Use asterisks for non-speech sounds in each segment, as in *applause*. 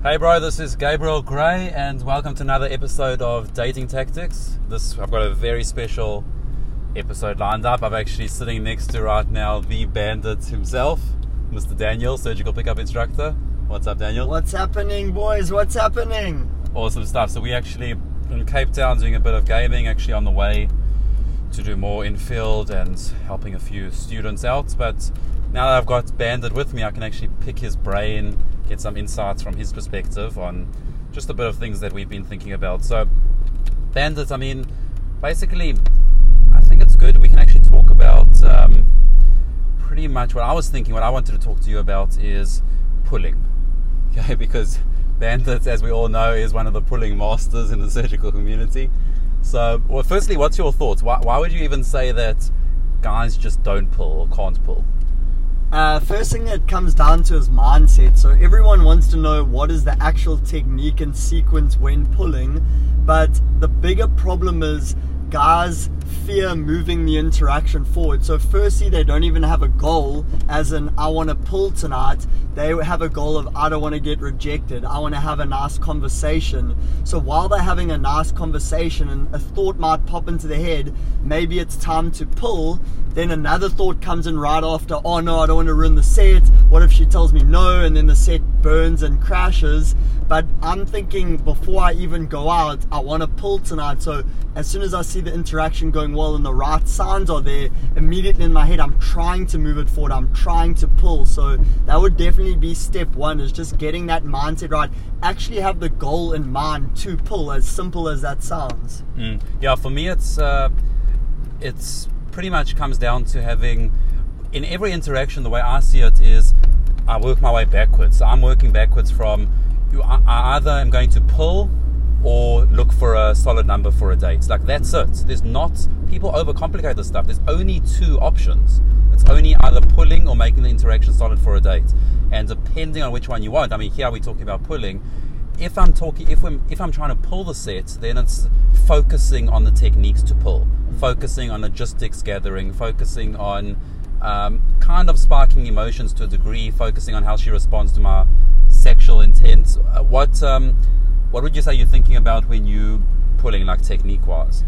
Hey, bro, this is Gabriel Gray, and welcome to another episode of Dating Tactics. This I've got a very special episode lined up. I'm actually sitting next to right now the bandit himself, Mr. Daniel, surgical pickup instructor. What's up, Daniel? What's happening, boys? What's happening? Awesome stuff. So we actually in Cape Town doing a bit of gaming, actually on the way to do more in field and helping a few students out. But now that I've got Bandit with me, I can actually pick his brain, get some insights from his perspective on just a bit of things that we've been thinking about. So, Bandit, I mean, basically, I think it's good. We can actually talk about um, pretty much what I was thinking. What I wanted to talk to you about is pulling, *laughs* okay? Because Bandit, as we all know, is one of the pulling masters in the surgical community. So, well, firstly, what's your thoughts? Why, why would you even say that guys just don't pull or can't pull? Uh, first thing it comes down to is mindset. So everyone wants to know what is the actual technique and sequence when pulling, but the bigger problem is guys fear moving the interaction forward. So, firstly, they don't even have a goal, as in, I want to pull tonight. They have a goal of, I don't want to get rejected. I want to have a nice conversation. So, while they're having a nice conversation and a thought might pop into their head, maybe it's time to pull, then another thought comes in right after, oh no, I don't want to ruin the set. What if she tells me no? And then the set burns and crashes. But I'm thinking before I even go out, I want to pull tonight. So, as soon as I see the interaction going well and the right signs are there, immediately in my head, I'm trying to move it forward. I'm trying to pull. So that would definitely be step one is just getting that mindset right. Actually have the goal in mind to pull, as simple as that sounds. Mm. Yeah, for me, it's uh, it's pretty much comes down to having in every interaction. The way I see it is, I work my way backwards. So I'm working backwards from you. I either am going to pull or look for a solid number for a date. Like that's it. There's not people overcomplicate this stuff. There's only two options. It's only either pulling or making the interaction solid for a date. And depending on which one you want, I mean, here we're talking about pulling. If I'm talking, if I'm if I'm trying to pull the set, then it's focusing on the techniques to pull, focusing on logistics gathering, focusing on um, kind of sparking emotions to a degree, focusing on how she responds to my sexual intent. Uh, what um, what would you say you're thinking about when you pulling like technique wise?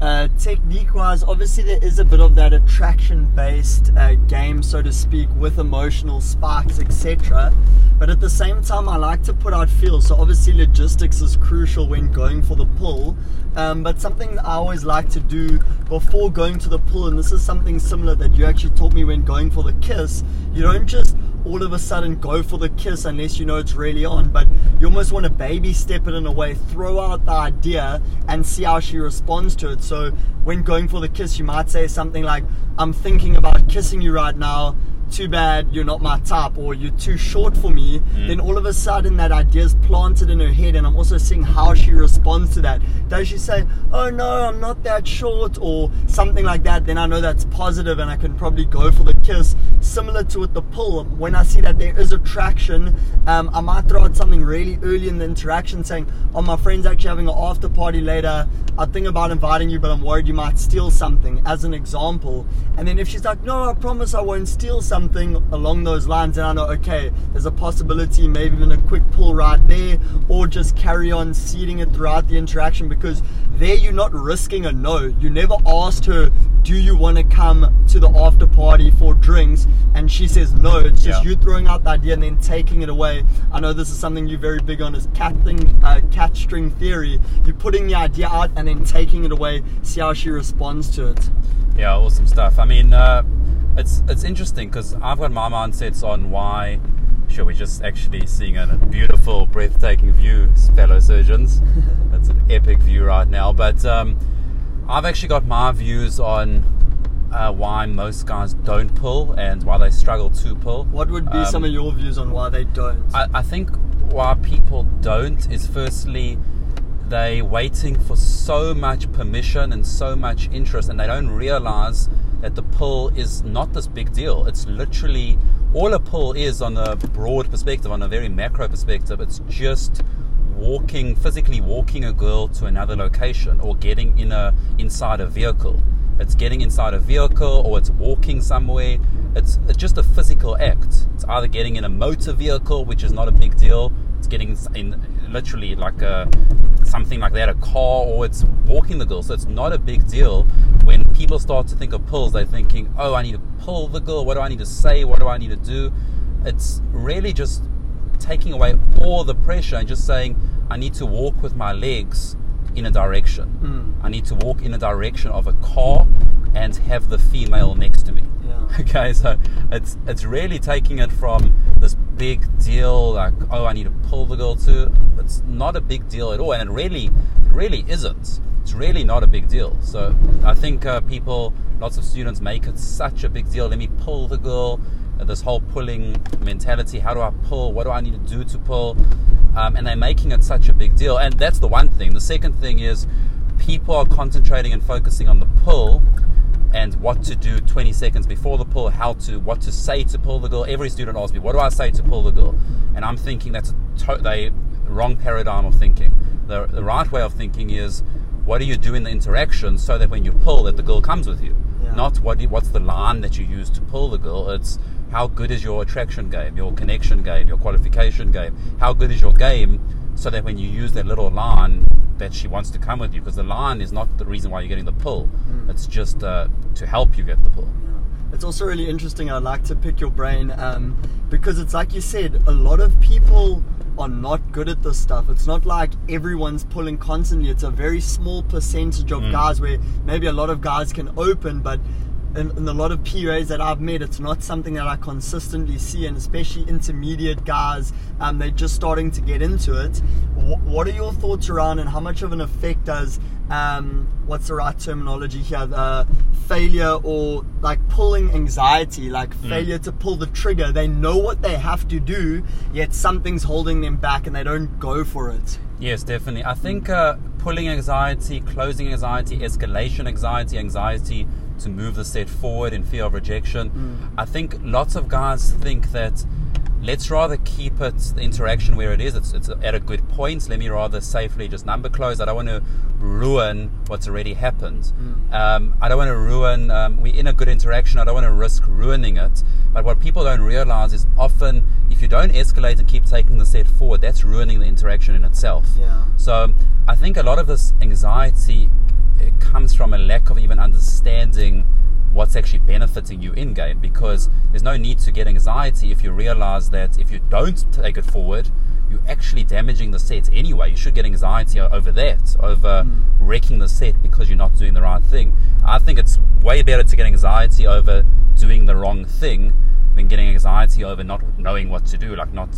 Uh, technique wise, obviously there is a bit of that attraction based uh, game, so to speak, with emotional sparks, etc. But at the same time, I like to put out feels. So obviously, logistics is crucial when going for the pull. Um, but something I always like to do before going to the pull, and this is something similar that you actually taught me when going for the kiss, you don't just all of a sudden go for the kiss unless you know it's really on. But you almost want to baby step it in a way, throw out the idea and see how she responds to it. So when going for the kiss, you might say something like, I'm thinking about kissing you right now too bad you're not my type or you're too short for me, mm. then all of a sudden that idea is planted in her head, and I'm also seeing how she responds to that. Does she say, "Oh no, I'm not that short," or something like that? Then I know that's positive, and I can probably go for the kiss. Similar to with the pull, when I see that there is attraction, um, I might throw out something really early in the interaction, saying, "Oh, my friend's actually having an after party later. I think about inviting you, but I'm worried you might steal something." As an example, and then if she's like, "No, I promise I won't steal something." Something along those lines, and I know, okay, there's a possibility, maybe even a quick pull right there, or just carry on seeding it throughout the interaction because there you're not risking a no. You never asked her, do you want to come to the after party for drinks? And she says no. It's just yeah. you throwing out the idea and then taking it away. I know this is something you're very big on is cat thing, uh, cat string theory. You're putting the idea out and then taking it away. See how she responds to it. Yeah, awesome stuff. I mean, uh, it's it's interesting because I've got my mindsets on why sure we're just actually seeing a beautiful, breathtaking view, fellow surgeons. *laughs* That's an epic view right now. But um, I've actually got my views on uh, why most guys don't pull and why they struggle to pull. What would be um, some of your views on why they don't? I, I think why people don't is firstly they waiting for so much permission and so much interest and they don't realize that the pull is not this big deal. It's literally all a pull is on a broad perspective, on a very macro perspective. It's just walking, physically walking a girl to another location or getting in a inside a vehicle. It's getting inside a vehicle or it's walking somewhere. It's, it's just a physical act. It's either getting in a motor vehicle, which is not a big deal, it's getting in literally like a something like that, a car, or it's walking the girl. So it's not a big deal. When people start to think of pulls, they're thinking, oh, I need to pull the girl. What do I need to say? What do I need to do? It's really just taking away all the pressure and just saying, I need to walk with my legs in a direction. Mm. I need to walk in a direction of a car and have the female next to me. *laughs* Okay, so it's it's really taking it from this big deal like oh I need to pull the girl too. It's not a big deal at all, and it really really isn't. It's really not a big deal. So I think uh, people, lots of students make it such a big deal. Let me pull the girl. Uh, this whole pulling mentality. How do I pull? What do I need to do to pull? Um, and they're making it such a big deal. And that's the one thing. The second thing is people are concentrating and focusing on the pull and what to do 20 seconds before the pull, how to, what to say to pull the girl. Every student asks me, what do I say to pull the girl? And I'm thinking that's a to- they, wrong paradigm of thinking. The, the right way of thinking is, what do you do in the interaction so that when you pull, that the girl comes with you? Yeah. Not what what's the line that you use to pull the girl. It's how good is your attraction game, your connection game, your qualification game. How good is your game so that when you use that little line, that she wants to come with you because the line is not the reason why you're getting the pull. It's just uh, to help you get the pull. It's also really interesting. I'd like to pick your brain um, because it's like you said, a lot of people are not good at this stuff. It's not like everyone's pulling constantly. It's a very small percentage of guys where maybe a lot of guys can open, but in, in a lot of PUAs that I've met, it's not something that I consistently see, and especially intermediate guys, um, they're just starting to get into it. Wh- what are your thoughts around, and how much of an effect does um, what's the right terminology here? Uh, failure or like pulling anxiety, like failure to pull the trigger. They know what they have to do, yet something's holding them back, and they don't go for it. Yes, definitely. I think uh, pulling anxiety, closing anxiety, escalation anxiety, anxiety to move the set forward in fear of rejection. I think lots of guys think that let's rather keep it the interaction where it is. It's, it's at a good point. Let me rather safely just number close. I don't want to ruin what's already happened. Um, I don't want to ruin. Um, we're in a good interaction. I don't want to risk ruining it. But what people don't realize is often if you don't escalate and keep taking the set forward, that's ruining the interaction in itself. Yeah. So I think a lot of this anxiety it comes from a lack of even understanding what's actually benefiting you in game because there's no need to get anxiety if you realize that if you don't take it forward, you're actually damaging the set anyway. You should get anxiety over that, over hmm. wrecking the set because you're not doing the right thing. I think it's way better to get anxiety over doing the wrong thing than getting anxiety over not knowing what to do, like not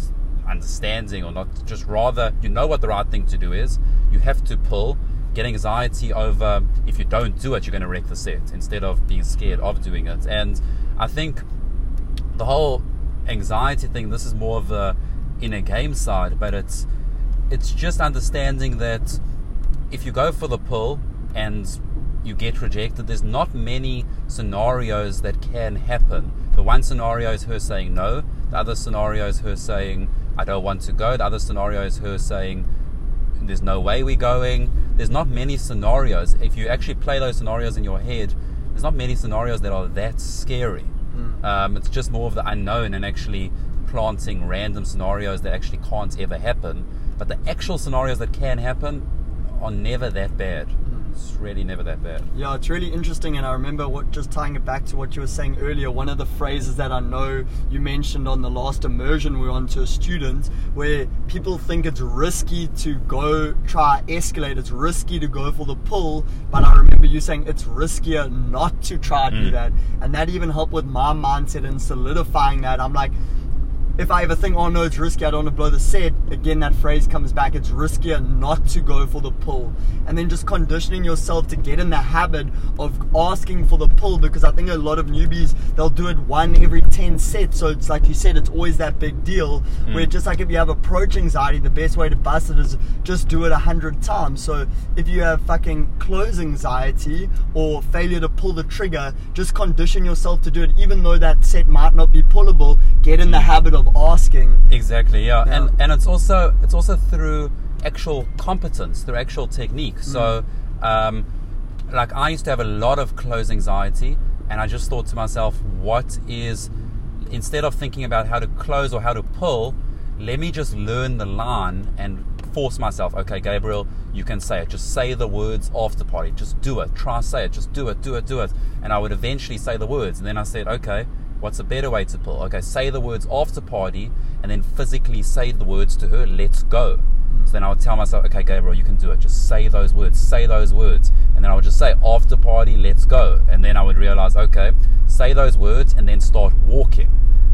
understanding or not just rather you know what the right thing to do is you have to pull get anxiety over if you don't do it you're going to wreck the set instead of being scared of doing it and i think the whole anxiety thing this is more of the inner game side but it's it's just understanding that if you go for the pull and you get rejected, there's not many scenarios that can happen. The one scenario is her saying no, the other scenario is her saying, I don't want to go, the other scenario is her saying, there's no way we're going. There's not many scenarios. If you actually play those scenarios in your head, there's not many scenarios that are that scary. Um, it's just more of the unknown and actually planting random scenarios that actually can't ever happen. But the actual scenarios that can happen are never that bad. It's really never that bad. Yeah, it's really interesting, and I remember what just tying it back to what you were saying earlier. One of the phrases that I know you mentioned on the last immersion we were on to a student, where people think it's risky to go try escalate, it's risky to go for the pull, but I remember you saying it's riskier not to try to do mm. that, and that even helped with my mindset and solidifying that. I'm like, if I ever think, oh no, it's risky, I don't want to blow the set, again, that phrase comes back, it's riskier not to go for the pull. And then just conditioning yourself to get in the habit of asking for the pull because I think a lot of newbies, they'll do it one every 10 sets. So it's like you said, it's always that big deal. Mm. Where just like if you have approach anxiety, the best way to bust it is just do it a hundred times. So if you have fucking close anxiety or failure to pull the trigger, just condition yourself to do it, even though that set might not be pullable. Get in the mm. habit of asking. Exactly, yeah. Yeah. And and it's also it's also through actual competence, through actual technique. So um, like I used to have a lot of close anxiety and I just thought to myself, what is instead of thinking about how to close or how to pull, let me just learn the line and force myself. Okay, Gabriel, you can say it. Just say the words after party. Just do it. Try say it. Just do it. Do it. Do it. And I would eventually say the words. And then I said, okay, what's a better way to pull? Okay, say the words after party, and then physically say the words to her. Let's go. So then I would tell myself, okay, Gabriel, you can do it. Just say those words, say those words. And then I would just say, after party, let's go. And then I would realize, okay, say those words and then start walking.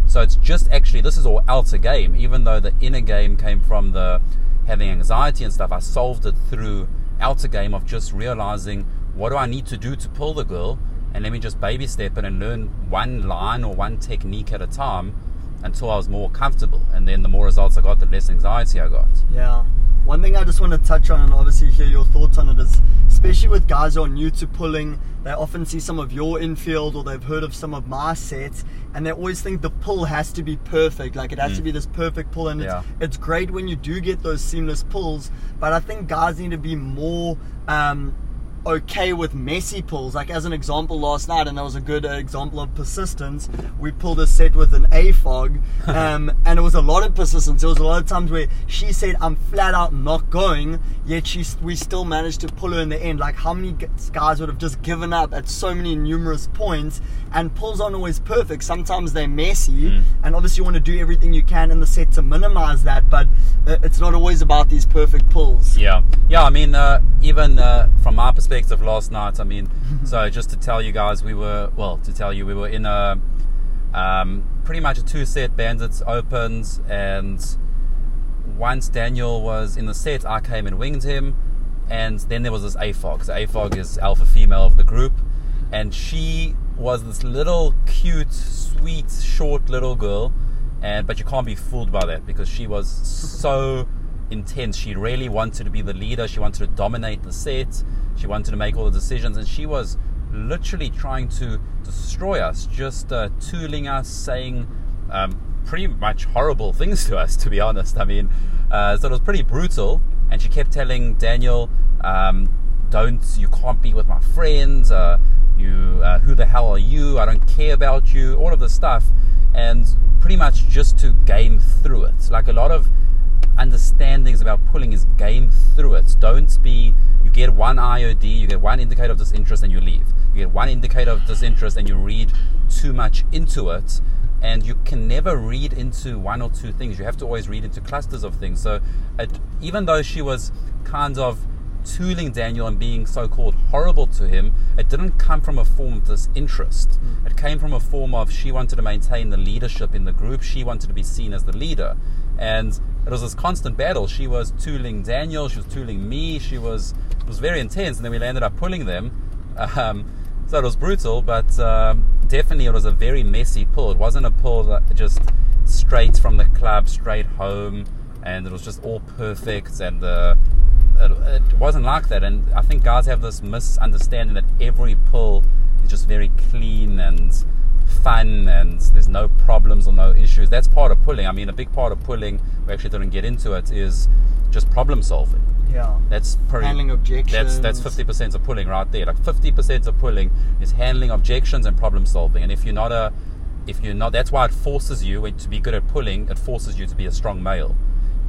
So it's just actually, this is all outer game, even though the inner game came from the having anxiety and stuff. I solved it through outer game of just realizing what do I need to do to pull the girl and let me just baby step it and learn one line or one technique at a time until I was more comfortable. And then the more results I got, the less anxiety I got. Yeah. One thing I just want to touch on and obviously hear your thoughts on it is, especially with guys who are new to pulling, they often see some of your infield or they've heard of some of my sets and they always think the pull has to be perfect. Like it has mm. to be this perfect pull. And yeah. it's, it's great when you do get those seamless pulls, but I think guys need to be more um, okay with messy pulls. Like as an example, last night, and that was a good uh, example of persistence. We pulled a set with an AFOG, *laughs* um, and it was a lot of persistence. There was a lot of times where she said, "I'm flat out not going," yet she we still managed to pull her in the end. Like how many guys would have just given up at so many numerous points? And pulls aren't always perfect. Sometimes they're messy, mm. and obviously you want to do everything you can in the set to minimize that. But uh, it's not always about these perfect pulls. Yeah, yeah. I mean, uh, even uh, from our perspective of last night. I mean, *laughs* so just to tell you guys, we were well to tell you we were in a um, pretty much a two set bandits opens, and once Daniel was in the set, I came and winged him, and then there was this AFOG. So AFOG is alpha female of the group, and she was this little cute, sweet, short little girl, and but you can't be fooled by that because she was so *laughs* intense. She really wanted to be the leader. She wanted to dominate the set. She wanted to make all the decisions, and she was literally trying to destroy us, just uh, tooling us, saying um, pretty much horrible *laughs* things to us, to be honest. I mean, uh, so it was pretty brutal. And she kept telling Daniel, um, "Don't, you can't be with my friends. Uh, you, uh, who the hell are you? I don't care about you. All of this stuff." And pretty much just to game through it. Like a lot of understandings about pulling is game through it. Don't be, you get one IOD, you get one indicator of disinterest and you leave. You get one indicator of disinterest and you read too much into it. And you can never read into one or two things. You have to always read into clusters of things. So, it, even though she was kind of tooling Daniel and being so called horrible to him, it didn't come from a form of disinterest. Mm. It came from a form of she wanted to maintain the leadership in the group, she wanted to be seen as the leader. And it was this constant battle. She was tooling Daniel, she was tooling me, she was it was very intense, and then we ended up pulling them. Um, so it was brutal, but um, definitely it was a very messy pull. It wasn't a pull that just straight from the club, straight home, and it was just all perfect. And uh, it, it wasn't like that. And I think guys have this misunderstanding that every pull is just very clean and fun and there's no problems or no issues. That's part of pulling. I mean, a big part of pulling, we actually didn't get into it, is just problem solving. Yeah. That's pretty, handling objections. That's that's 50% of pulling right there. Like 50% of pulling is handling objections and problem solving. And if you're not a if you're not that's why it forces you to be good at pulling, it forces you to be a strong male.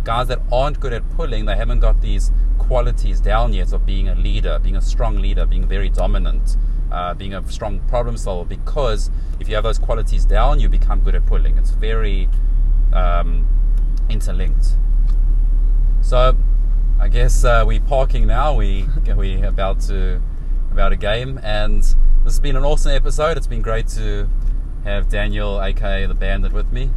Guys that aren't good at pulling, they haven't got these qualities down yet of being a leader, being a strong leader, being very dominant uh, being a strong problem solver because if you have those qualities down, you become good at pulling. It's very um, interlinked. So I guess uh, we're parking now. We *laughs* we about to about a game, and this has been an awesome episode. It's been great to have Daniel, aka the Bandit, with me.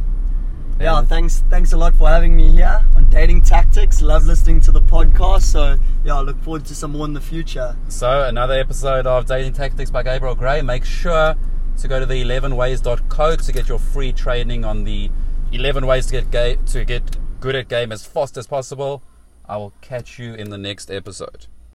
Yeah, thanks thanks a lot for having me here on Dating Tactics. Love listening to the podcast. So yeah, I look forward to some more in the future. So another episode of Dating Tactics by Gabriel Gray. Make sure to go to the 11ways.co to get your free training on the 11 ways to get ga- to get good at game as fast as possible. I will catch you in the next episode.